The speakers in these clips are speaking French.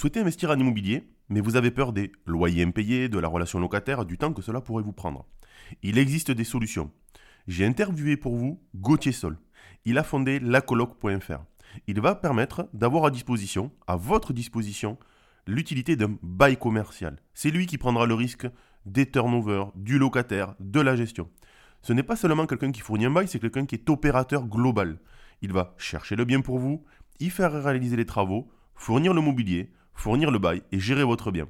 Souhaitez investir en immobilier, mais vous avez peur des loyers impayés, de la relation locataire, du temps que cela pourrait vous prendre. Il existe des solutions. J'ai interviewé pour vous Gauthier Sol. Il a fondé lacoloc.fr. Il va permettre d'avoir à disposition, à votre disposition, l'utilité d'un bail commercial. C'est lui qui prendra le risque des turnovers, du locataire, de la gestion. Ce n'est pas seulement quelqu'un qui fournit un bail, c'est quelqu'un qui est opérateur global. Il va chercher le bien pour vous, y faire réaliser les travaux, fournir le mobilier, fournir le bail et gérer votre bien.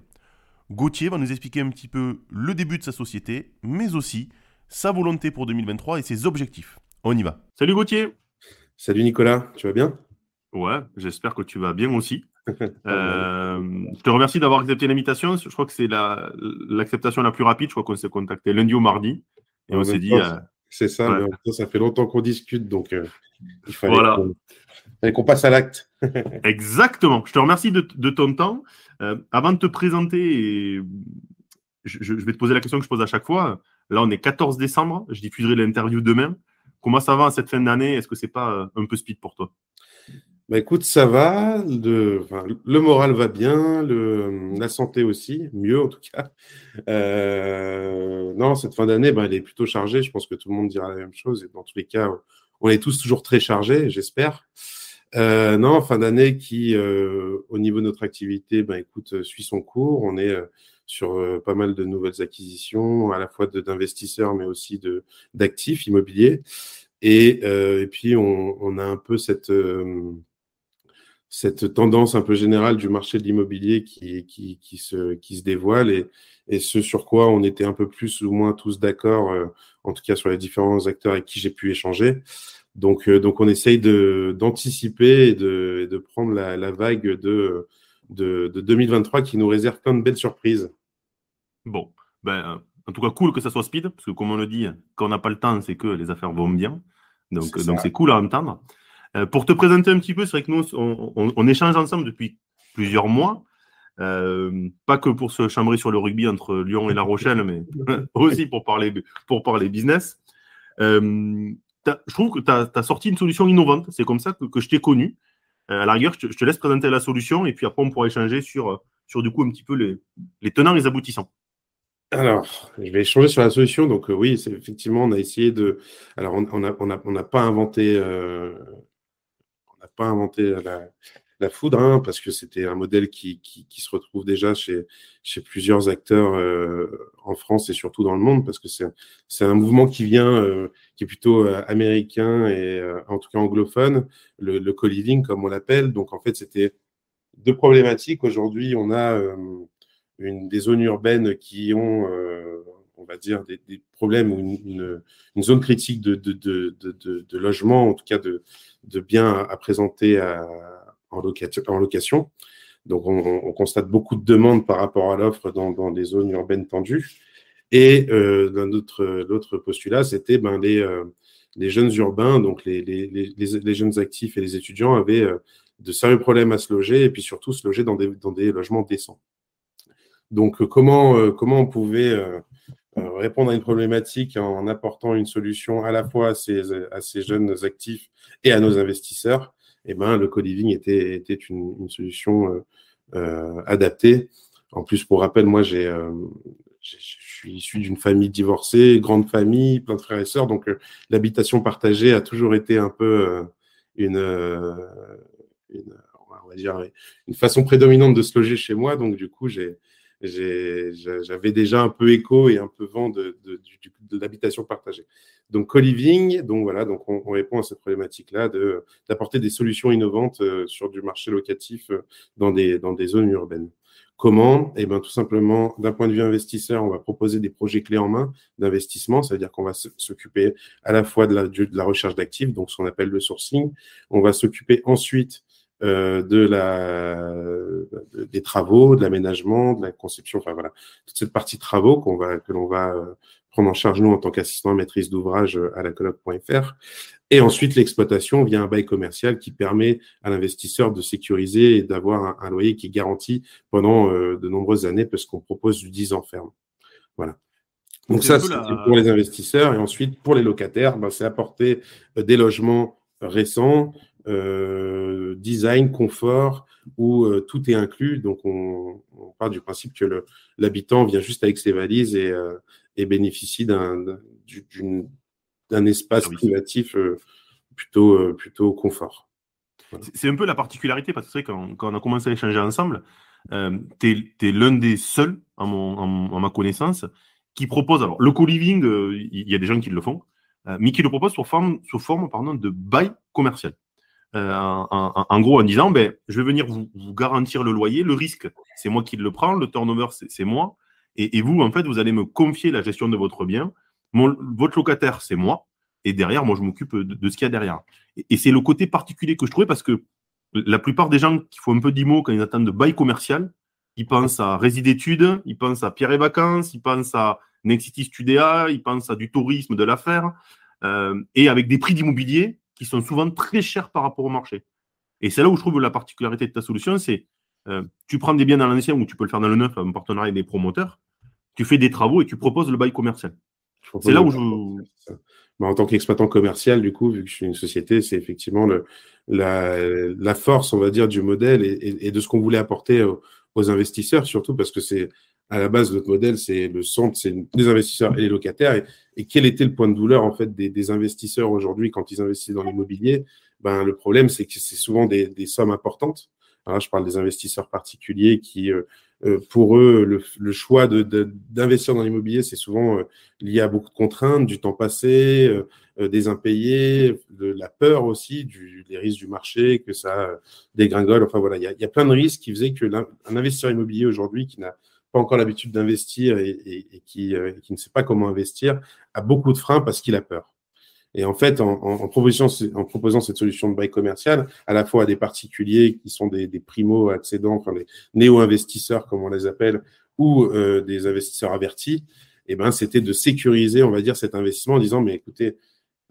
Gauthier va nous expliquer un petit peu le début de sa société, mais aussi sa volonté pour 2023 et ses objectifs. On y va. Salut Gauthier Salut Nicolas, tu vas bien? Ouais, j'espère que tu vas bien aussi. Euh, je te remercie d'avoir accepté l'invitation. Je crois que c'est l'acceptation la, plus rapide. Je crois qu'on s'est contacté lundi ou mardi. Et on s'est dit. Euh, c'est ça, mais ça fait longtemps qu'on discute, donc euh, il fallait qu'on passe à l'acte. Exactement. Je te remercie de, ton temps. avant de te présenter, je, vais te poser la question que je pose à chaque fois. Là, on est 14 décembre. Je diffuserai l'interview demain. Comment ça va à cette fin d'année? Est-ce que c'est pas un peu speed pour toi? Bah, écoute, ça va. Le, le moral va bien, le, la santé aussi, mieux en tout cas. Euh, non, cette fin d'année, bah, elle est plutôt chargée. Je pense que tout le monde dira la même chose. Et dans tous les cas, on est tous toujours très chargés, j'espère. Euh, non, fin d'année qui, euh, au niveau de notre activité, bah, écoute, suit son cours. On est sur pas mal de nouvelles acquisitions, à la fois d'investisseurs, mais aussi d'actifs immobiliers. Et, et, puis, on, on, a un peu cette cette tendance un peu générale du marché de l'immobilier qui, qui, qui, se, qui se dévoile et, et ce sur quoi on était un peu plus ou moins tous d'accord, euh, en tout cas sur les différents acteurs avec qui j'ai pu échanger. Donc, euh, donc on essaye d'anticiper et de, de prendre la, la vague de, de, de, 2023 qui nous réserve plein de belles surprises. Bon, ben, en tout cas, cool que ça soit speed, parce que comme on le dit, quand on n'a pas le temps, c'est que les affaires vont bien. Donc, donc c'est cool à entendre. Euh, pour te présenter un petit peu, c'est vrai que nous, on, échange ensemble depuis plusieurs mois. Euh, pas que pour se chambrer sur le rugby entre Lyon et La Rochelle, mais aussi pour parler, pour parler business. Euh, je trouve que tu as, sorti une solution innovante. C'est comme ça que, je t'ai connu. à la rigueur, je te, laisse présenter la solution et puis après, on pourra échanger sur, sur du coup un petit peu les, tenants et les aboutissants. Alors, je vais échanger sur la solution. Donc, oui, c'est effectivement, on a essayé de. Alors, on n'a on a, on pas inventé n'a pas inventé la, foudre, hein, parce que c'était un modèle qui, qui, se retrouve déjà chez, chez plusieurs acteurs euh, en France et surtout dans le monde, parce que c'est un mouvement qui vient, euh, qui est plutôt euh, américain et en tout cas anglophone, le, le co-living comme on l'appelle. Donc en fait, c'était deux problématiques. Aujourd'hui, on a une, des zones urbaines qui ont on va dire, des, problèmes ou une, zone critique de, de, logement, en tout cas de, biens à, présenter en, location, Donc, on, constate beaucoup de demandes par rapport à l'offre dans, des zones urbaines tendues. Et euh, l'autre postulat, c'était ben, les, euh, les, jeunes urbains, donc les, les, jeunes actifs et les étudiants avaient euh, de sérieux problèmes à se loger et puis surtout se loger dans des, dans des logements décents. Donc, comment, comment on pouvait répondre à une problématique en apportant une solution à la fois à ces jeunes actifs et à nos investisseurs, eh ben, le co-living était, était une, une solution euh, euh adaptée. En plus, pour rappel, moi, j'ai, euh, je suis issu d'une famille divorcée, grande famille, plein de frères et sœurs, donc l'habitation partagée a toujours été un peu une, une, on va dire, une façon prédominante de se loger chez moi. Donc, du coup, j'ai, j'avais déjà un peu écho et un peu vent de, de, de, l'habitation partagée. Donc, co-living, donc voilà, donc on, on, répond à cette problématique-là d'apporter des solutions innovantes euh, sur du marché locatif euh, dans des, dans des zones urbaines. Comment? Eh bien, tout simplement, d'un point de vue investisseur, on va proposer des projets clés en main d'investissement. Ça veut dire qu'on va s'occuper à la fois de la, de la recherche d'actifs, donc ce qu'on appelle le sourcing. On va s'occuper ensuite de la, des travaux, de l'aménagement, de la conception, enfin voilà, toute cette partie travaux qu'on va, que l'on va prendre en charge nous en tant qu'assistant maîtrise d'ouvrage à la colloque.fr. Et ensuite, l'exploitation via un bail commercial qui permet à l'investisseur de sécuriser et d'avoir un, loyer qui est garanti pendant euh, de nombreuses années parce qu'on propose du 10 ans ferme. Voilà. Donc ça, c'est pour les investisseurs. Et ensuite, pour les locataires, ben, c'est apporter euh, des logements récents, euh, design, confort, où tout est inclus. Donc, on, part du principe que l'habitant vient juste avec ses valises et, et bénéficie d'un d'un espace privatif euh, plutôt, euh, plutôt confort. C'est un peu la particularité, parce que quand, quand on a commencé à échanger ensemble, euh, tu es, l'un des seuls, en, mon, ma connaissance, qui propose. Alors, le co-living, il y a des gens qui le font, mais qui le propose sous forme, sous forme pardon, de bail commercial. En, gros, en disant ben, je vais venir vous, garantir le loyer, le risque, c'est moi qui le prends, le turnover, c'est moi, et, vous, en fait, vous allez me confier la gestion de votre bien votre locataire, c'est moi. Et derrière, moi, je m'occupe de, ce qu'il y a derrière. Et, c'est le côté particulier que je trouvais parce que la plupart des gens qui font un peu d'IMO quand ils attendent de bail commercial, ils pensent à Résid études, ils pensent à Pierre et Vacances, ils pensent à Nexity Studea, ils pensent à du tourisme, de l'affaire, euh, et avec des prix d'immobilier qui sont souvent très chers par rapport au marché. Et c'est là où je trouve la particularité de ta solution, c'est euh, tu prends des biens dans l'ancien ou tu peux le faire dans le neuf en partenariat avec des promoteurs, tu fais des travaux et tu proposes le bail commercial. C'est là où je. Bah, en tant qu'exploitant commercial, du coup, vu que je suis une société, c'est effectivement le, la, force, on va dire, du modèle et, de ce qu'on voulait apporter aux, investisseurs, surtout parce que c'est à la base notre modèle, c'est le centre, c'est les investisseurs et les locataires. Et, quel était le point de douleur en fait des, investisseurs aujourd'hui quand ils investissent dans l'immobilier? Ben le problème, c'est que c'est souvent des, des, sommes importantes. Alors, je parle des investisseurs particuliers qui euh, euh, pour eux, le, choix d'investir dans l'immobilier, c'est souvent euh, lié à beaucoup de contraintes, du temps passé, euh, des impayés, de la peur aussi, du, des risques du marché, que ça dégringole. Enfin voilà, il y a, plein de risques qui faisaient que un investisseur immobilier aujourd'hui qui n'a pas encore l'habitude d'investir et, qui, qui ne sait pas comment investir a beaucoup de freins parce qu'il a peur. Et en fait, en, en, proposition, en, proposant cette solution de bail commercial, à la fois à des particuliers qui sont des, des primo-accédants, enfin des néo-investisseurs, comme on les appelle, ou euh, des investisseurs avertis, eh ben, c'était de sécuriser, on va dire, cet investissement en disant, mais écoutez,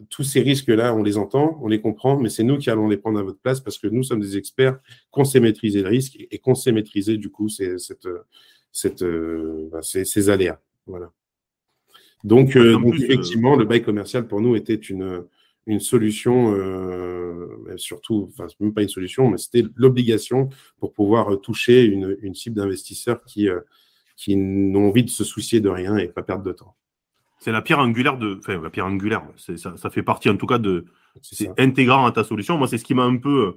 tous ces risques-là, on les entend, on les comprend, mais c'est nous qui allons les prendre à votre place parce que nous sommes des experts, qu'on sait maîtriser le risque et qu'on sait maîtriser, du coup, cette, cette, euh, bah, ces, ces aléas. Voilà. Donc, euh, donc euh, effectivement, le bail commercial pour nous était une, une solution, euh, surtout, enfin, même pas une solution, mais c'était l'obligation pour pouvoir toucher une, une cible d'investisseurs qui, qui n'ont envie de se soucier de rien et pas perdre de temps. C'est la pierre angulaire de, enfin, la pierre angulaire, ça, ça, fait partie en tout cas de, c'est intégrant à ta solution. Moi, c'est ce qui m'a un peu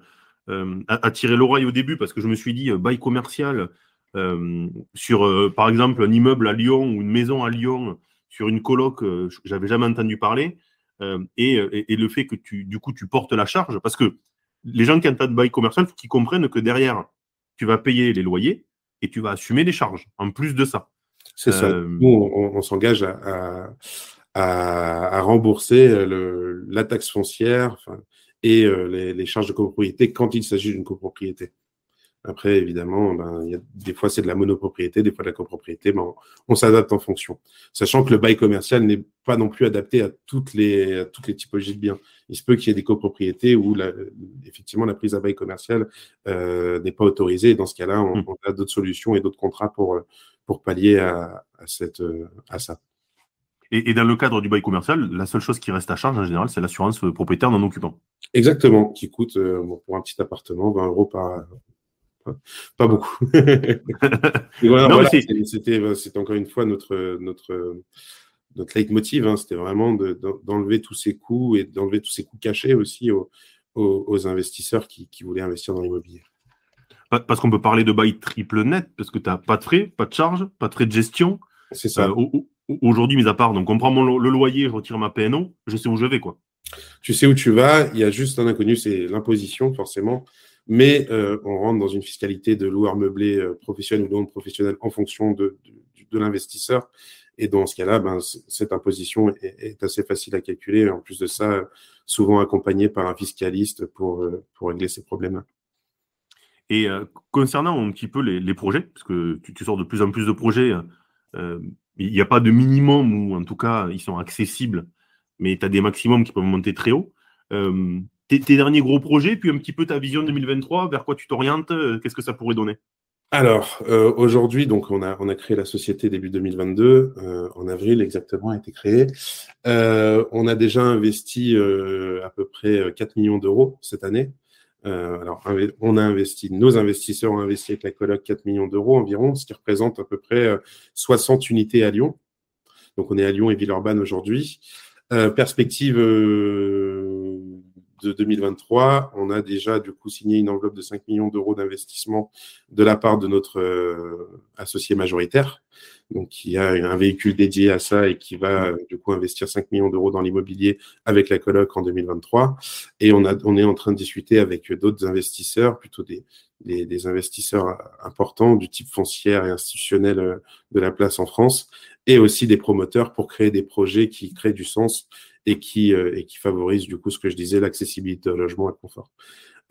euh, attiré l'oreille au début parce que je me suis dit, bail commercial sur, par exemple, un immeuble à Lyon ou une maison à Lyon sur une coloc, euh, j'avais jamais entendu parler, euh, euh, et, le fait que tu, du coup, tu portes la charge, parce que les gens qui ont un de bail commercial, faut qu'ils comprennent que derrière, tu vas payer les loyers et tu vas assumer les charges, en plus de ça. C'est ça. Nous, on, s'engage à, à, rembourser la taxe foncière et les, les, charges de copropriété quand il s'agit d'une copropriété. Après, évidemment, ben, y a, des fois, c'est de la monopropriété, des fois de la copropriété, mais on, s'adapte en fonction. Sachant que le bail commercial n'est pas non plus adapté à toutes les, toutes les typologies de biens. Il se peut qu'il y ait des copropriétés où, la, effectivement, la prise à bail commercial euh, n'est pas autorisée. Et dans ce cas-là, on, mmh. on a d'autres solutions et d'autres contrats pour, pour pallier à, à, cette, à ça. Et, et, dans le cadre du bail commercial, la seule chose qui reste à charge en général, c'est l'assurance propriétaire non occupant. Exactement, qui coûte euh, pour un petit appartement 20 euros par, pas beaucoup. voilà, c'était encore une fois notre, notre, notre leitmotiv. Hein. c'était vraiment d'enlever tous ces coûts et d'enlever tous ces coûts cachés aussi aux, aux, investisseurs qui, qui, voulaient investir dans l'immobilier. Parce qu'on peut parler de bail triple net, parce que tu n'as pas de frais, pas de charges, pas de frais de gestion. C'est ça. Euh, aujourd'hui, mis à part, donc on prend mon, le loyer, je retire ma PNO, je sais où je vais. quoi. Tu sais où tu vas, il y a juste un inconnu, c'est l'imposition, forcément mais euh, on rentre dans une fiscalité de loueur meublé euh, professionnel ou non professionnel en fonction de, de, l'investisseur. Et dans ce cas-là, ben, cette imposition est, assez facile à calculer. En plus de ça, souvent accompagnée par un fiscaliste pour, euh, pour régler ces problèmes-là. Et concernant un petit peu les, projets, parce que tu, sors de plus en plus de projets, il n'y a pas de minimum, ou en tout cas, ils sont accessibles, mais tu as des maximums qui peuvent monter très haut. Tes, derniers gros projets, puis un petit peu ta vision 2023, vers quoi tu t'orientes, qu'est-ce que ça pourrait donner? Alors, euh, aujourd'hui, on a, on créé la société début 2022, euh, en avril exactement a été créée. Euh, on a déjà investi à peu près 4 millions d'euros cette année. alors, on a investi, nos investisseurs ont investi avec la coloc 4 millions d'euros environ, ce qui représente à peu près 60 unités à Lyon. Donc, on est à Lyon et Villeurbanne aujourd'hui. perspective de 2023, on a déjà du coup signé une enveloppe de 5 millions d'euros d'investissement de la part de notre euh, associé majoritaire, donc qui a un véhicule dédié à ça et qui va du coup investir 5 millions d'euros dans l'immobilier avec la coloc en 2023. Et on, a, on est en train de discuter avec d'autres investisseurs, plutôt des, des, investisseurs importants du type foncière et institutionnel euh, de la place en France, et aussi des promoteurs pour créer des projets qui créent du sens et qui, euh, et qui favorise du coup ce que je disais, l'accessibilité au logement et le confort.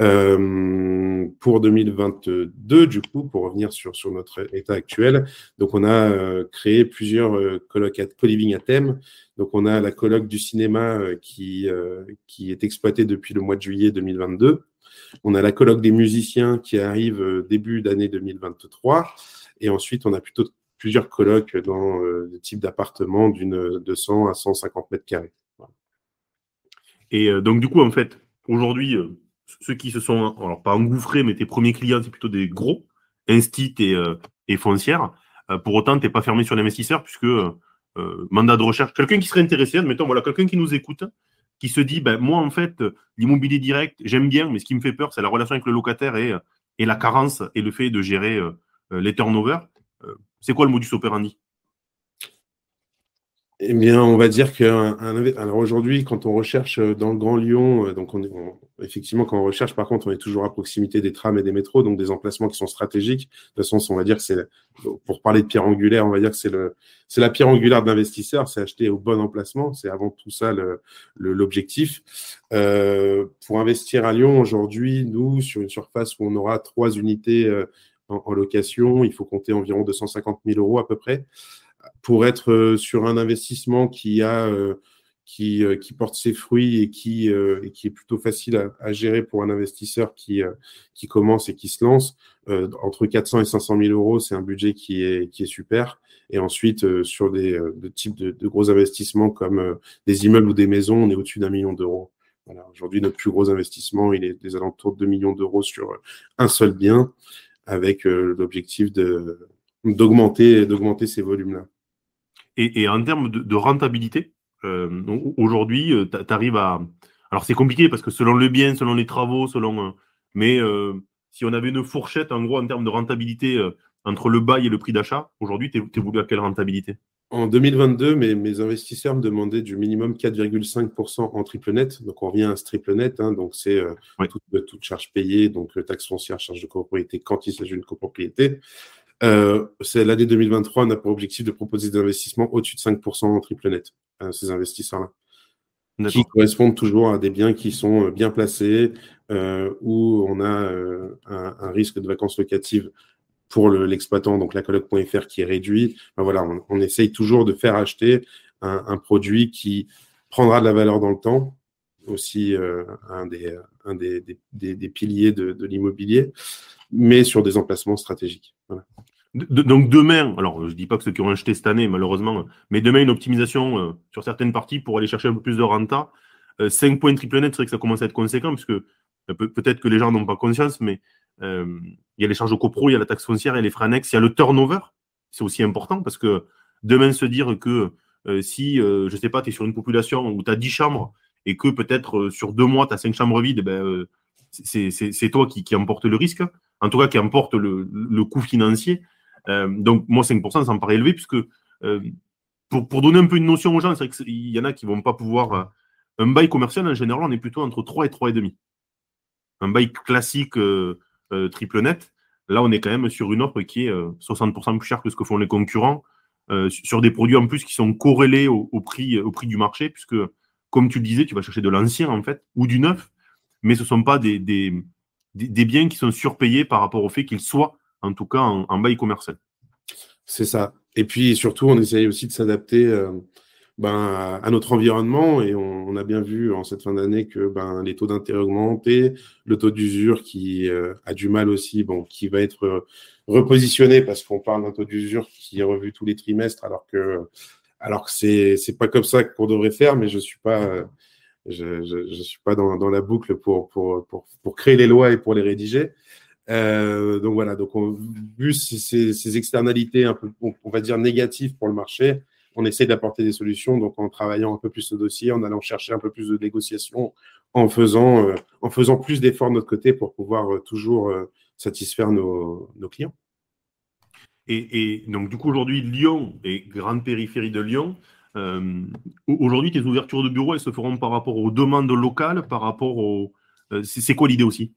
Euh, pour 2022, du coup, pour revenir sur, sur notre état actuel, donc on a euh, créé plusieurs euh, co-living à thème. Donc on a la colloque du cinéma qui, qui est exploitée depuis le mois de juillet 2022. On a la colloque des musiciens qui arrive début d'année 2023. Et ensuite, on a plutôt plusieurs colloques dans le type d'appartements d'une 200 à 150 mètres carrés. Et euh, donc, du coup, en fait, aujourd'hui, euh, ceux qui se sont, alors pas engouffrés, mais tes premiers clients, c'est plutôt des gros, Instit et, euh, et foncières. pour autant, tu n'es pas fermé sur l'investisseur, puisque mandat de recherche, quelqu'un qui serait intéressé, admettons, voilà, quelqu'un qui nous écoute, qui se dit, ben, moi, en fait, l'immobilier direct, j'aime bien, mais ce qui me fait peur, c'est la relation avec le locataire et la carence et le fait de gérer les turnovers. c'est quoi le modus operandi? Eh bien, on va dire que alors aujourd'hui, quand on recherche euh, dans le Grand Lyon, euh, donc on, effectivement, quand on recherche, par contre, on est toujours à proximité des trams et des métros, donc des emplacements qui sont stratégiques. De toute façon, on va dire que c'est, pour parler de pierre angulaire, on va dire que c'est le, c'est la pierre angulaire d'investisseur, c'est acheter au bon emplacement, c'est avant tout ça le, l'objectif. Euh, pour investir à Lyon aujourd'hui, nous, sur une surface où on aura trois unités euh, en, en, location, il faut compter environ 250 000 euros à peu près pour être euh, sur un investissement qui a euh, qui, euh, qui, porte ses fruits et qui, et qui est plutôt facile à, gérer pour un investisseur qui, qui commence et qui se lance. entre 400 et 500 000 euros, c'est un budget qui est, qui est super. Et ensuite, sur des de types de, de, gros investissements comme des immeubles ou des maisons, on est au-dessus d'un million d'euros. Voilà. Aujourd'hui, notre plus gros investissement, il est des alentours de 2 millions d'euros sur un seul bien, avec l'objectif d'augmenter d'augmenter ces volumes-là. Et, en termes de, rentabilité, euh, aujourd'hui, euh, tu arrives à. Alors c'est compliqué parce que selon le bien, selon les travaux, selon. Euh, mais si on avait une fourchette, en gros, en termes de rentabilité entre le bail et le prix d'achat, aujourd'hui, tu es, voulu à quelle rentabilité? En 2022, mes, mes, investisseurs me demandaient du minimum 4,5% en triple net. Donc on revient à ce triple net. Hein, donc c'est toute, toute, charge payée, donc taxe foncière, charge de copropriété quand il s'agit d'une copropriété. Euh, c'est l'année 2023, on a pour objectif de proposer des investissements au-dessus de 5% en triple net à ces investisseurs-là. Qui correspondent toujours à des biens qui sont euh, bien placés, euh, où on a euh, un, un, risque de vacances locatives pour l'exploitant, donc la coloc.fr qui est réduit. Ben voilà, on, on, essaye toujours de faire acheter un, un, produit qui prendra de la valeur dans le temps, aussi euh, un, des, un des, des, des, piliers de, de l'immobilier, mais sur des emplacements stratégiques. Donc demain, alors je dis pas que ceux qui ont acheté cette année, malheureusement, mais demain une optimisation euh, sur certaines parties pour aller chercher un peu plus de renta. 5 euh, points triple net, c'est vrai que ça commence à être conséquent, parce que euh, peut-être que les gens n'ont pas conscience, mais il y a les charges au copro, il y a la taxe foncière, il y a les frais annexes, il y a le turnover. C'est aussi important parce que demain se dire que si, je sais pas, tu es sur une population où tu as 10 chambres et que peut-être sur deux mois, tu as 5 chambres vides, ben, c'est toi qui, qui emporte le risque, en tout cas qui emporte le, coût financier. Euh, donc, moi, 5%, ça me paraît élevé, puisque euh, pour, donner un peu une notion aux gens, c'est vrai qu'il y en a qui ne vont pas pouvoir. Euh, un bail commercial, en général, on est plutôt entre 3 et 3,5. Un bail classique triple net, là, on est quand même sur une offre qui est 60% plus chère que ce que font les concurrents, sur des produits en plus qui sont corrélés au, prix, au prix du marché, puisque, comme tu le disais, tu vas chercher de l'ancien, en fait, ou du neuf, mais ce ne sont pas des, des, biens qui sont surpayés par rapport au fait qu'ils soient, en tout cas, en, bail commercial. C'est ça. Et puis surtout, on essaye aussi de s'adapter euh, ben, à notre environnement et on, a bien vu en cette fin d'année que ben, les taux d'intérêt augmenté, le taux d'usure qui euh, a du mal aussi, bon, qui va être repositionné parce qu'on parle d'un taux d'usure qui est revu tous les trimestres alors que alors c'est c'est pas comme ça qu'on devrait faire, mais je suis pas je, je, suis pas dans, la boucle pour, créer les lois et pour les rédiger. Euh, donc voilà, donc on, vu ces, externalités un peu, on, va dire négatives pour le marché, on essaie d'apporter des solutions. Donc en travaillant un peu plus ce dossier, en allant chercher un peu plus de négociations, en faisant, euh, plus d'efforts de notre côté pour pouvoir euh, toujours satisfaire nos, clients. Et, et, donc du coup aujourd'hui Lyon et grande périphérie de Lyon, aujourd'hui, tes ouvertures de bureaux, elles se feront par rapport aux demandes locales, par rapport au. Euh, c'est quoi l'idée aussi?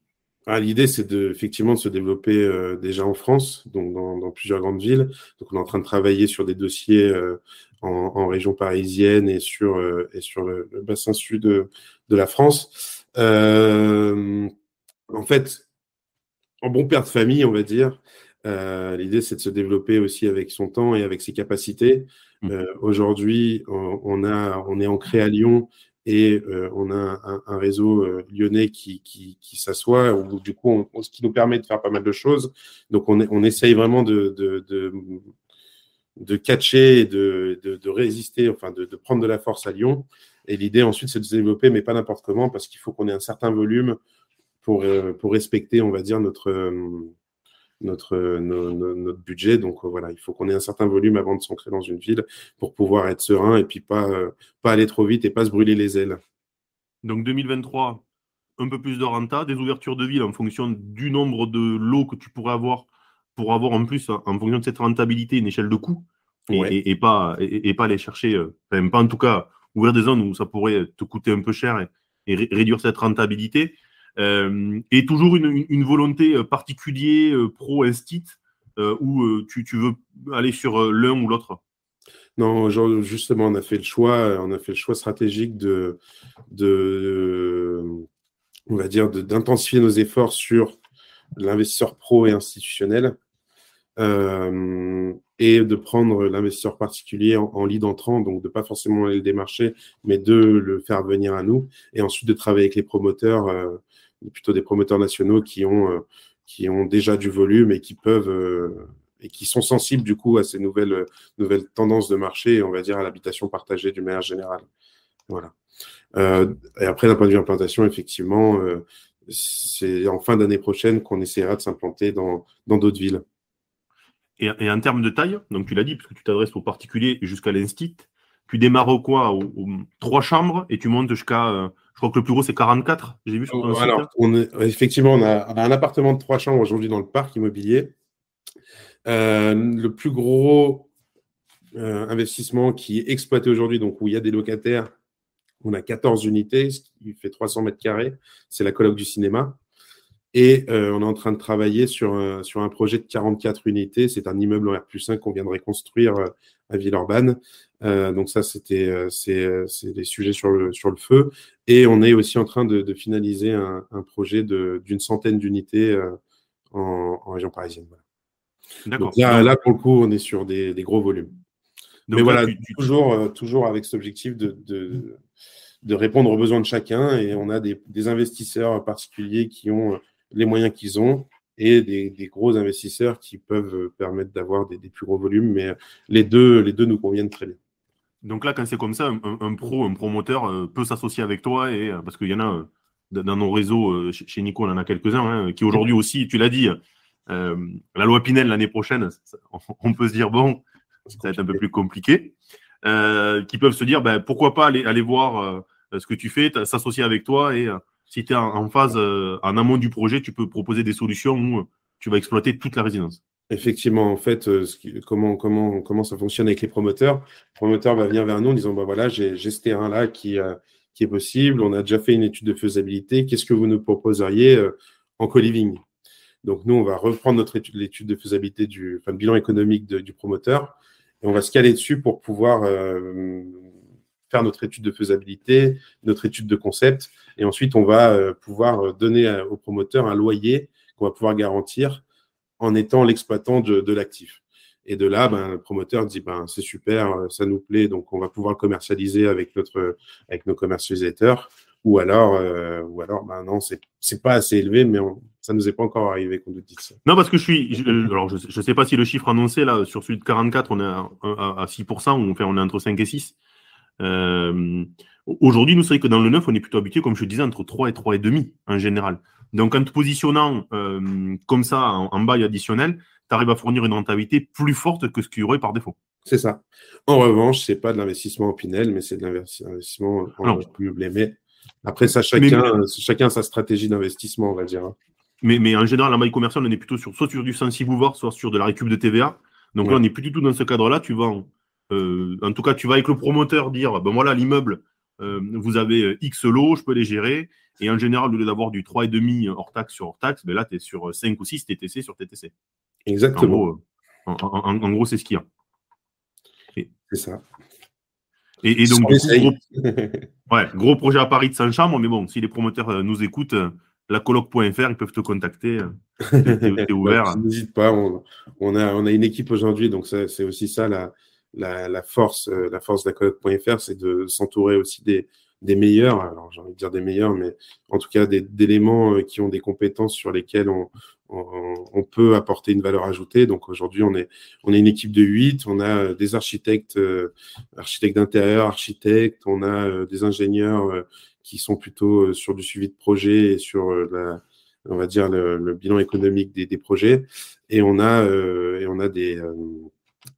Ah, L'idée, c'est de, effectivement de se développer euh, déjà en France, donc dans, plusieurs grandes villes. Donc, on est en train de travailler sur des dossiers en, région parisienne et sur, et sur le, bassin sud de, de la France. en fait, en bon père de famille, on va dire, l'idée, c'est de se développer aussi avec son temps et avec ses capacités. Mmh. Euh, aujourd'hui, on, a, on est ancré à Lyon et euh, on a un, réseau euh, lyonnais qui, qui, qui s'assoit, du coup, ce qui nous permet de faire pas mal de choses. Donc, on, on essaye vraiment de, de, de, de catcher de, de, de résister, enfin, de, de, prendre de la force à Lyon. Et l'idée ensuite, c'est de se développer, mais pas n'importe comment, parce qu'il faut qu'on ait un certain volume pour, pour respecter, on va dire, notre notre, notre budget. Donc euh, voilà, il faut qu'on ait un certain volume avant de s'ancrer dans une ville pour pouvoir être serein et puis pas, euh, pas aller trop vite et pas se brûler les ailes. Donc 2023, un peu plus de renta, des ouvertures de ville en fonction du nombre de lots que tu pourrais avoir pour avoir en plus, en fonction de cette rentabilité, une échelle de coût et, pas, et, pas aller chercher, euh, enfin, pas en tout cas ouvrir des zones où ça pourrait te coûter un peu cher et réduire cette rentabilité. Euh, et toujours une, volonté euh, particulière euh, pro-instit où tu, veux aller sur l'un ou l'autre. Non, justement, on a fait le choix, on a fait le choix stratégique de, on va dire, d'intensifier nos efforts sur l'investisseur pro et institutionnel et de prendre l'investisseur particulier en, lead entrant, donc de pas forcément aller le démarcher, mais de le faire venir à nous et ensuite de travailler avec les promoteurs plutôt des promoteurs nationaux qui ont, euh, qui ont déjà du volume et qui peuvent euh, et qui sont sensibles du coup à ces nouvelles, nouvelles tendances de marché on va dire à l'habitation partagée du manière générale. Voilà. Euh, et après, d'un point de vue implantation, effectivement, c'est en fin d'année prochaine qu'on essaiera de s'implanter dans d'autres villes. Et, et, en termes de taille, donc tu l'as dit, puisque tu t'adresses aux particuliers jusqu'à l'instit, tu démarres au quoi trois chambres et tu montes jusqu'à je crois que le plus gros, c'est 44. J'ai vu sur ton Alors, on effectivement, on a, un appartement de trois chambres aujourd'hui dans le parc immobilier. Euh, le plus gros euh, investissement qui est exploité aujourd'hui, donc où il y a des locataires, on a 14 unités, ce qui fait 300 mètres carrés. C'est la colloque du cinéma. Et euh, on est en train de travailler sur un, sur un projet de 44 unités. C'est un immeuble en R 5 qu'on vient de reconstruire à Villeurbanne. Euh, donc ça, c'était euh, euh, c'est des sujets sur le, sur le feu. Et on est aussi en train de, finaliser un, projet d'une centaine d'unités en, région parisienne. D'accord. Là, pour le coup, on est sur des, gros volumes. Mais voilà, toujours, toujours avec cet objectif de, de, répondre aux besoins de chacun. Et on a des, investisseurs particuliers qui ont les moyens qu'ils ont et des, gros investisseurs qui peuvent permettre d'avoir des, plus gros volumes. Mais les deux, les deux nous conviennent très bien. Donc là, quand c'est comme ça, un, pro, un promoteur euh, peut s'associer avec toi et euh, parce qu'il y en a euh, dans nos réseaux, chez Nico, on en a quelques-uns, hein, qui aujourd'hui aussi, tu l'as dit, la loi Pinel l'année prochaine, on peut se dire, bon, ça va être un peu plus compliqué, qui peuvent se dire, ben, pourquoi pas aller, aller voir ce que tu fais, s'associer avec toi et si tu es en, phase, en amont du projet, tu peux proposer des solutions où tu vas exploiter toute la résidence. Effectivement, en fait, euh, comment, comment, comment ça fonctionne avec les promoteurs. Le promoteur va venir vers nous en disant bah voilà, j'ai ce terrain-là qui, euh, qui est possible, on a déjà fait une étude de faisabilité, qu'est-ce que vous nous proposeriez euh, en co-living? Donc, nous, on va reprendre notre étude, l'étude de faisabilité du le bilan économique du promoteur et on va se caler dessus pour pouvoir faire notre étude de faisabilité, notre étude de concept, et ensuite on va pouvoir donner au promoteur un loyer qu'on va pouvoir garantir en étant l'exploitant de, l'actif. Et de là, ben, le promoteur dit ben, c'est super, ça nous plaît, donc on va pouvoir le commercialiser avec, notre, avec nos commercialisateurs. Ou alors, euh, ou alors ben non, c'est pas assez élevé, mais ça ne nous est pas encore arrivé qu'on nous dise ça. Non, parce que je suis. alors, je sais pas si le chiffre annoncé, là, sur celui de 44, on est à, à, 6%, ou enfin, on est entre 5 et 6. Euh, Aujourd'hui, nous, c'est que dans le 9, on est plutôt habitué, comme je disais, entre 3 et 3,5 en général. Donc, en te positionnant euh, comme ça en, bail additionnel, tu arrives à fournir une rentabilité plus forte que ce qu'il y aurait par défaut. C'est ça. En revanche, ce n'est pas de l'investissement en Pinel, mais c'est de l'investissement en. Mais après, ça, chacun, chacun sa stratégie d'investissement, on va dire. Hein. Mais, mais en général, en bail commercial, on est plutôt sur, soit sur du voir, soit sur de la récup de TVA. Donc là, on n'est plus du tout dans ce cadre-là. Tu vas, en, euh, en tout cas, tu vas avec le promoteur dire, ben voilà, l'immeuble, euh, vous avez euh, X lots, je peux les gérer. Et en général, au lieu d'avoir du 3,5 hors taxe sur hors taxe, ben là, tu es sur 5 ou 6 TTC sur TTC. Exactement. En gros, c'est ce qu'il y a. C'est ça. Et, donc, gros, ouais, gros projet à Paris de 100 chambres, mais bon, si les promoteurs euh, nous écoutent, la coloc.fr, ils peuvent te contacter. Tu ouvert. N'hésite pas, on, a, on a une équipe aujourd'hui, donc c'est aussi ça la, la, force, euh, la force coloc.fr, c'est de s'entourer aussi des, meilleurs, alors j'ai envie de dire des meilleurs, mais en tout cas d'éléments euh, qui ont des compétences sur lesquelles on, on, peut apporter une valeur ajoutée. Donc aujourd'hui, on est, on est une équipe de huit, on a euh, des architectes, architectes d'intérieur, architectes, on a des ingénieurs qui sont plutôt sur du suivi de projet et sur la, on va dire le, bilan économique des, des, projets, et on a, et on a des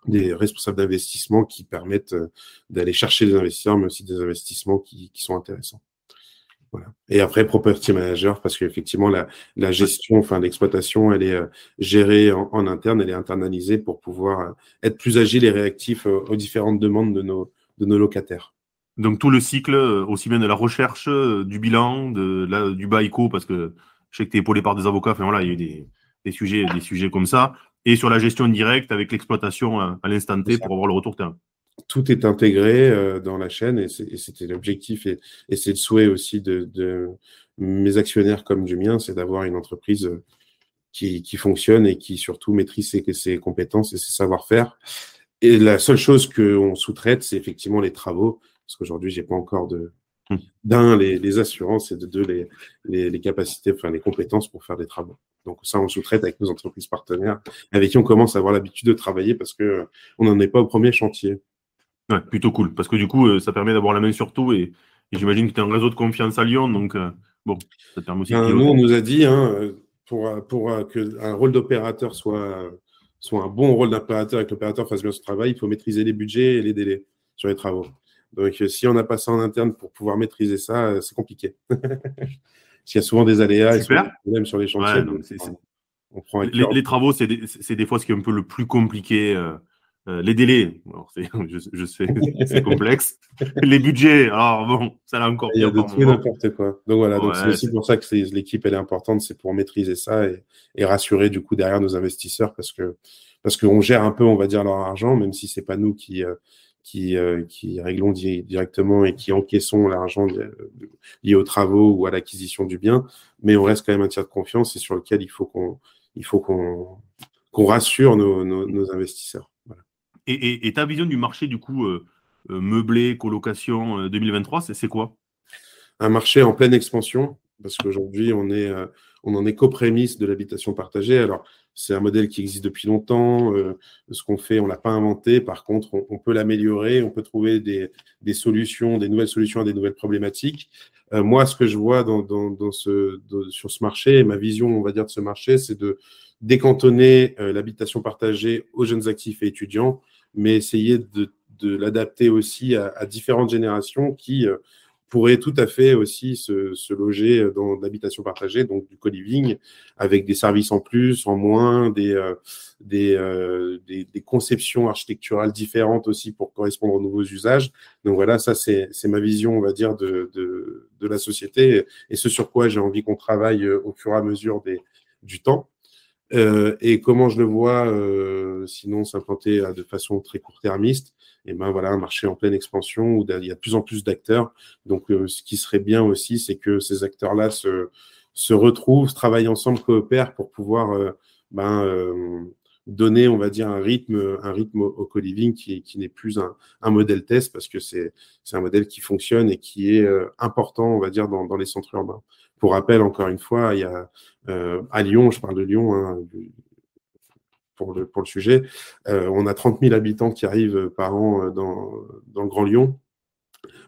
des responsables d'investissement qui permettent euh, d'aller chercher des investisseurs, mais aussi des investissements qui, sont intéressants. Voilà. Et après, property manager, parce qu'effectivement, la, la, gestion, enfin, l'exploitation, elle est euh, gérée en, interne, elle est internalisée pour pouvoir euh, être plus agile et réactif aux différentes demandes de nos, de nos locataires. Donc, tout le cycle, aussi bien de la recherche, du bilan, de la, du BAICO, parce que je sais que tu es épaulé par des avocats, enfin voilà, il y a eu des, des sujets, des sujets comme ça, et sur la gestion directe avec l'exploitation à, l'instant T pour avoir le retour terrain. Tout est intégré euh, dans la chaîne et c'était l'objectif et, c'est le souhait aussi de, mes actionnaires comme du mien, c'est d'avoir une entreprise euh, qui, fonctionne et qui surtout maîtrise ses, compétences et ses savoir-faire. Et la seule chose qu'on sous-traite, c'est effectivement les travaux, parce qu'aujourd'hui, j'ai pas encore de, hum. d'un, les, assurances et de deux, les, les, capacités, enfin les compétences pour faire des travaux. Donc ça, on sous-traite avec nos entreprises partenaires, avec qui on commence à avoir l'habitude de travailler parce qu'on euh, n'en est pas au premier chantier. Ouais, plutôt cool, parce que du coup, euh, ça permet d'avoir la main sur tout et, j'imagine que tu as un réseau de confiance à Lyon, donc euh, bon, ça permet aussi. Ben, nous, on nous a dit, hein, pour, pour qu'un rôle d'opérateur soit, soit un bon rôle d'opérateur et que l'opérateur fasse bien son travail, il faut maîtriser les budgets et les délais sur les travaux. Donc, si on n'a pas ça en interne pour pouvoir maîtriser ça, c'est compliqué. S'il y a souvent des aléas et des problèmes sur les chantiers. on prend les, travaux, c'est des, fois ce qui est un peu le plus compliqué. Euh, euh, les délais, je, sais, c'est complexe. les budgets, alors bon, ça l'a encore. Il y a de tout n'importe quoi. Donc voilà, c'est aussi pour ça que l'équipe elle est importante, c'est pour maîtriser ça et, rassurer du coup derrière nos investisseurs parce que parce qu'on gère un peu, on va dire, leur argent, même si c'est pas nous qui euh, qui, euh, qui réglons directement et qui encaissons l'argent lié aux travaux ou à l'acquisition du bien, mais on reste quand même un tiers de confiance et sur lequel il faut qu'on il faut qu'on qu'on rassure nos, nos, investisseurs. Et, et, ta vision du marché du coup euh, euh, meublé, colocation 2023, c'est quoi? Un marché en pleine expansion, parce qu'aujourd'hui on est on en est qu'aux prémices de l'habitation partagée. Alors, c'est un modèle qui existe depuis longtemps. Euh, ce qu'on fait, on l'a pas inventé. Par contre, on, peut l'améliorer. On peut trouver des, solutions, des nouvelles solutions à des nouvelles problématiques. Euh, moi, ce que je vois sur ce marché, ma vision, on va dire, de ce marché, c'est de décantonner euh, l'habitation partagée aux jeunes actifs et étudiants, mais essayer de, l'adapter aussi à, à, différentes générations qui pourrait tout à fait aussi se, loger dans l'habitation partagée, donc du co-living, avec des services en plus, en moins, des, euh, euh, des, des, conceptions architecturales différentes aussi pour correspondre aux nouveaux usages. Donc voilà, ça c'est ma vision, on va dire, de, de, la société et ce sur quoi j'ai envie qu'on travaille euh, au fur et à mesure des, du temps. Et comment je le vois, sinon s'implanter de façon très court-termiste, et ben voilà, un marché en pleine expansion où il y a de plus en plus d'acteurs. Donc, ce qui serait bien aussi, c'est que ces acteurs-là se, se retrouvent, travaillent ensemble, coopèrent pour pouvoir ben, donner, on va dire, un rythme, un rythme au, co-living qui, qui n'est plus un, un, modèle test parce que c'est un modèle qui fonctionne et qui est euh, important, on va dire, dans, dans, les centres urbains. Pour rappel, encore une fois, il y a euh, à Lyon, je parle de Lyon hein, pour, le, pour le sujet, euh, on a 30 000 habitants qui arrivent par an euh, dans, dans le Grand Lyon,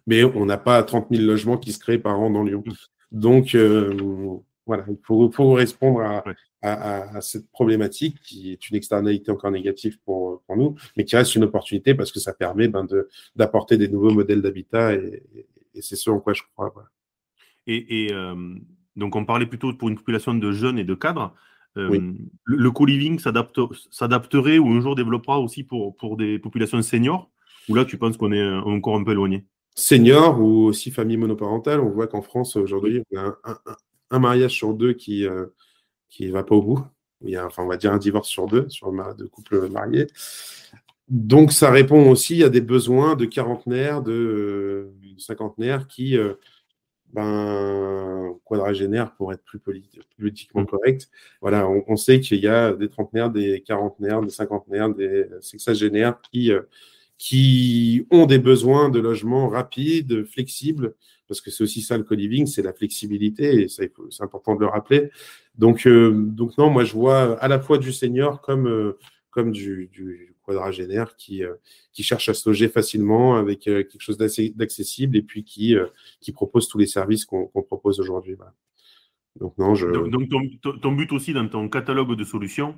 mais on n'a pas 30 000 logements qui se créent par an dans Lyon. Donc, euh, voilà, il faut, faut répondre à, à, cette problématique qui est une externalité encore négative pour, pour, nous, mais qui reste une opportunité parce que ça permet ben, d'apporter des nouveaux modèles d'habitat et, et c'est ce en quoi je crois. Et, et euh, donc, on parlait plutôt pour une population de jeunes et de cadres. Euh, le, co-living s'adapterait ou un jour développera aussi pour, pour des populations seniors? Ou là, tu penses qu'on est encore un peu éloigné? Seniors ou aussi famille monoparentale. On voit qu'en France, aujourd'hui, on a un, un mariage sur deux qui ne euh, qui va pas au bout. Il y a, enfin, on va dire un divorce sur deux, sur deux couples mariés. Donc, ça répond aussi à des besoins de quarantenaires, de euh, cinquantenaires qui, euh, ben, quadragénaires pour être plus politiquement correct. Voilà, on, sait qu'il y a des trentenaires, des quarantenaires, des cinquantenaires, des sexagénaires qui, qui ont des besoins de logement rapides, flexibles, parce que c'est aussi ça le co-living, c'est la flexibilité, et c'est important de le rappeler. Donc, euh, donc non, moi je vois à la fois du senior comme, euh, comme du, du, quadragénaire qui, euh, qui cherche à se loger facilement avec quelque chose d'accessible et puis qui, qui propose tous les services qu'on propose aujourd'hui. Donc, non, je... donc, ton, ton, but aussi dans ton catalogue de solutions,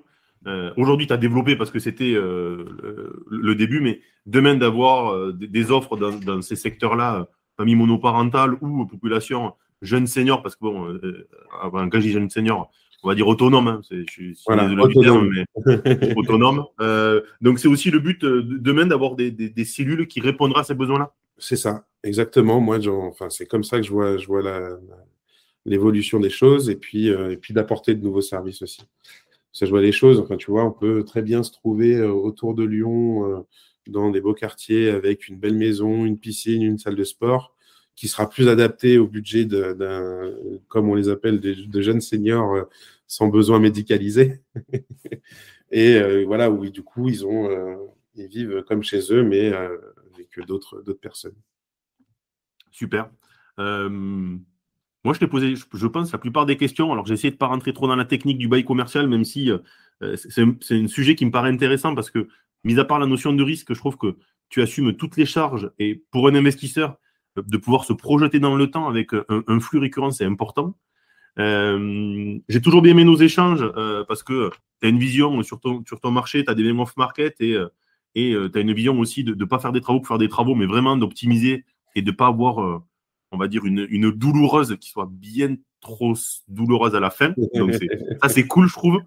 aujourd'hui, tu as développé parce que c'était le, début, mais demain d'avoir des offres dans, ces secteurs-là famille monoparentale ou population jeune senior, parce que bon, euh, quand je dis jeune senior, on va dire autonome, hein, je suis, autonome. mais autonome. Euh, donc c'est aussi le but euh, demain d'avoir des, des, cellules qui répondront à ces besoins-là. C'est ça, exactement. Moi, enfin, c'est comme ça que je vois, je vois l'évolution des choses et puis, et puis d'apporter de nouveaux services aussi. Ça, je vois les choses. Enfin, tu vois, on peut très bien se trouver autour de Lyon dans des beaux quartiers avec une belle maison, une piscine, une salle de sport, qui sera plus adaptée au budget d'un, comme on les appelle, de, jeunes seniors euh, sans besoin médicalisé. et euh, voilà, où du coup, ils, ont, euh, ils vivent comme chez eux, mais avec d'autres, d'autres personnes. Super. moi, je t'ai posé, je, pense, la plupart des questions. Alors, j'ai essayé de ne pas rentrer trop dans la technique du bail commercial, même si c'est un sujet qui me paraît intéressant parce que mis à part la notion de risque, je trouve que tu assumes toutes les charges et pour un investisseur, de pouvoir se projeter dans le temps avec un, flux récurrent, c'est important. Euh, j'ai toujours bien aimé nos échanges euh, parce que tu as une vision sur ton, sur ton marché, tu as des mêmes off-market et euh, tu as une vision aussi de ne pas faire des travaux pour faire des travaux, mais vraiment d'optimiser et de ne pas avoir, on va dire, une, une, douloureuse qui soit bien trop douloureuse à la fin. Donc ça, c'est cool, je trouve.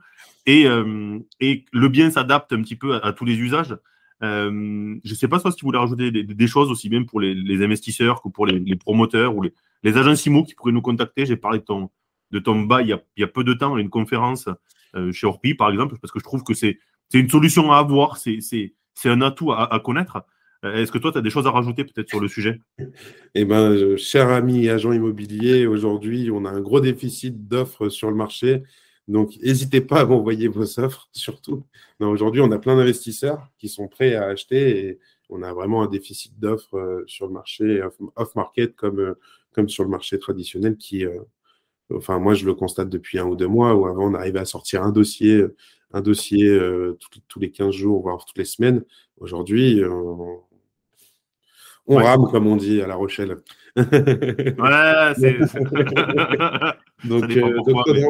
Et, euh, et le bien s'adapte un petit peu à, tous les usages. Euh, je ne sais pas si tu voulais rajouter des, choses aussi bien pour les, investisseurs que pour les, promoteurs ou les, les, agents CIMO qui pourraient nous contacter. J'ai parlé de ton, de ton bas il y, a, peu de temps à une conférence euh, chez Orpi, par exemple, parce que je trouve que c'est une solution à avoir, c'est un atout à, à connaître. Est-ce que toi, tu as des choses à rajouter peut-être sur le sujet? Eh bien, cher ami agent immobilier, aujourd'hui, on a un gros déficit d'offres sur le marché. Donc, n'hésitez pas à m'envoyer vos offres, surtout. Aujourd'hui, on a plein d'investisseurs qui sont prêts à acheter et on a vraiment un déficit d'offres euh, sur le marché off-market comme, euh, comme sur le marché traditionnel qui, euh, enfin, moi, je le constate depuis un ou deux mois où avant, on arrivait à sortir un dossier, un dossier tous les 15 jours, voire toutes les semaines. Aujourd'hui, on rame, comme on dit à La Rochelle. ouais, c'est. donc, euh,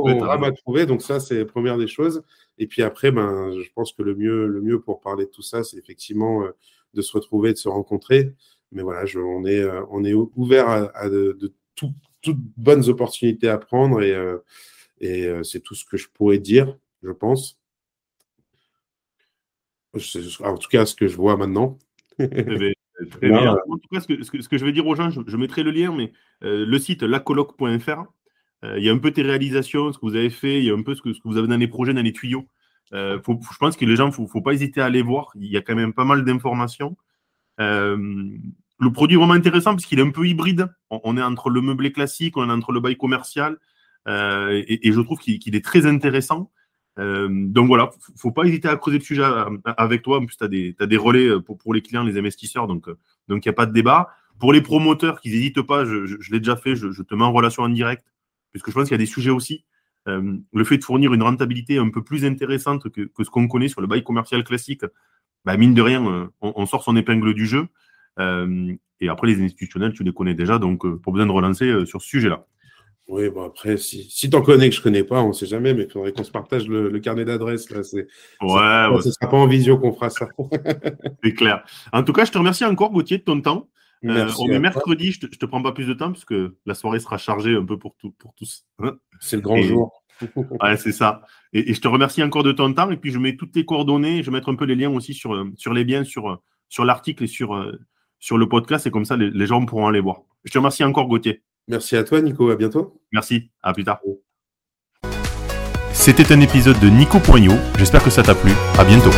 on rame à trouver. Donc, ça, c'est la première des choses. Et puis après, ben, je pense que le mieux, le mieux pour parler de tout ça, c'est effectivement euh, de se retrouver, de se rencontrer. Mais voilà, je, on, est, euh, on est ouvert à, de, toutes bonnes opportunités à prendre. Et, et c'est tout ce que je pourrais dire, je pense. En tout cas, ce que je vois maintenant. Eh Très bien. En tout cas, ce que, ce, que, je vais dire aux gens, je, mettrai le lien, mais euh, le site lacoloc.fr, il y a un peu tes réalisations, ce que vous avez fait, il y a un peu ce que, ce que vous avez dans les projets, dans les tuyaux. je pense que les gens, il ne faut, pas hésiter à aller voir. Il y a quand même pas mal d'informations. le produit est vraiment intéressant parce qu'il est un peu hybride. On, est entre le meublé classique, on est entre le bail commercial. Et, et, je trouve qu'il est très intéressant. Euh, donc voilà, faut pas hésiter à creuser le sujet euh, avec toi. En plus, tu as des, relais euh, pour, les clients, les investisseurs, donc il n'y a pas de débat. Pour les promoteurs qui n'hésitent pas, je, l'ai déjà fait, je, te mets en relation en direct, puisque je pense qu'il y a des sujets aussi. Le fait de fournir une rentabilité un peu plus intéressante que, ce qu'on connaît sur le bail commercial classique, bah mine de rien, on, sort son épingle du jeu. Et après, les institutionnels, tu les connais déjà, donc pas besoin de relancer sur ce sujet-là. Oui, bon après, si, si tu en connais que je connais pas, on ne sait jamais, mais il faudrait qu'on se partage le, carnet d'adresses. Là, c'est, ouais, ce ne sera pas en visio qu'on fera ça. c'est clair. En tout cas, je te remercie encore, Gauthier, de ton temps. Euh, on est mercredi, je ne te, prends pas plus de temps parce que la soirée sera chargée un peu pour, tout, pour tous. Hein. c'est le grand jour. ouais, c'est ça. Et, et, je te remercie encore de ton temps. Et puis, je mets toutes tes coordonnées. Je vais mettre un peu les liens aussi sur, sur les biens, sur, sur l'article et sur, sur le podcast. Et comme ça, les, les gens pourront aller voir. Je te remercie encore, Gauthier. Merci à toi, Nico. À bientôt. Merci. À plus tard. C'était un épisode de Nico Poignot. J'espère que ça t'a plu. À bientôt.